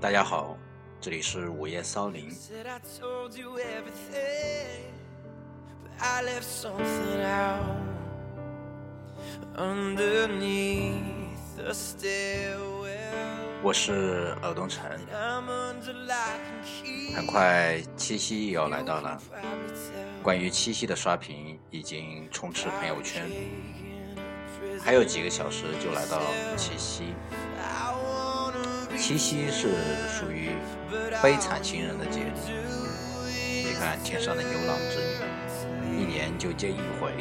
大家好，这里是午夜骚灵。我是尔东城，很快七夕也要来到了。关于七夕的刷屏已经充斥朋友圈，还有几个小时就来到七夕。七夕是属于悲惨情人的节日。你看天上的牛郎织女，一年就见一回。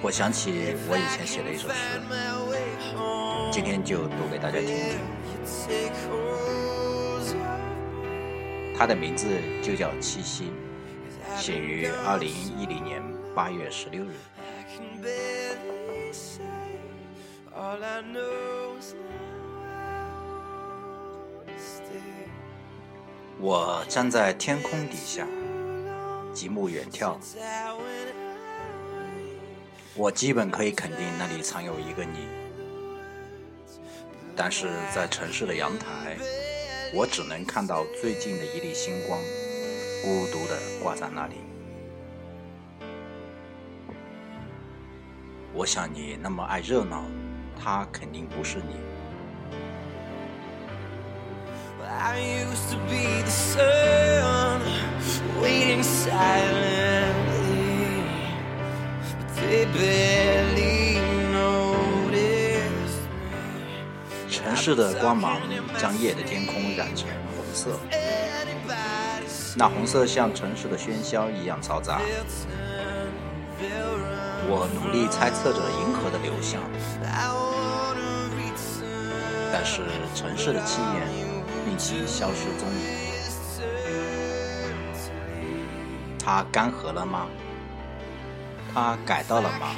我想起我以前写的一首诗，今天就读给大家听听。它的名字就叫七夕，写于二零一零年八月十六日。我站在天空底下，极目远眺，我基本可以肯定那里藏有一个你。但是在城市的阳台，我只能看到最近的一粒星光，孤独的挂在那里。我想你那么爱热闹，他肯定不是你。城市的光芒将夜的天空染成红色，那红色像城市的喧嚣一样嘈杂。我努力猜测着银河的流向，但是城市的气焰令其消失踪影。它干涸了吗？它改道了吗？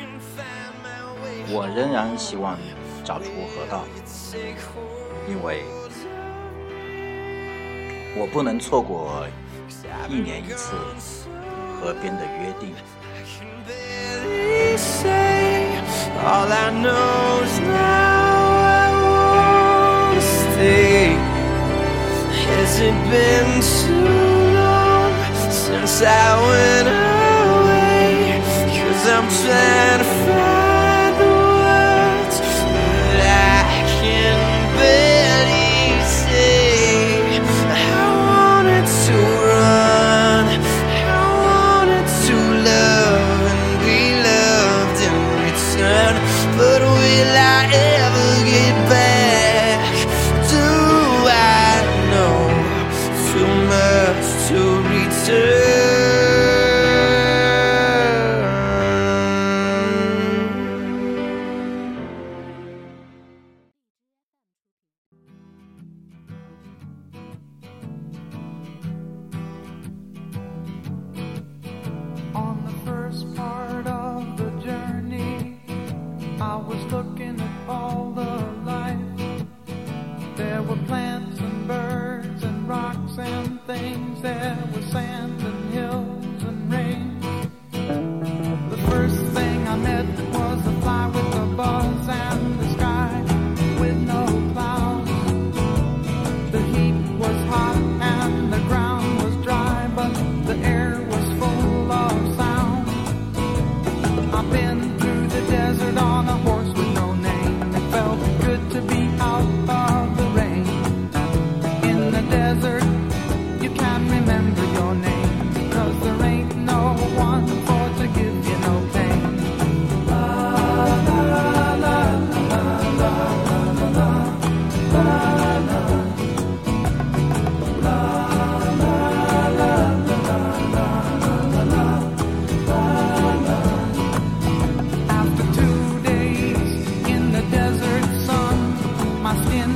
我仍然希望找出河道，因为我不能错过一年一次河边的约定。It been too long since I went away? Cause I'm trying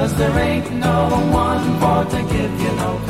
Cause there ain't no one for to give you no.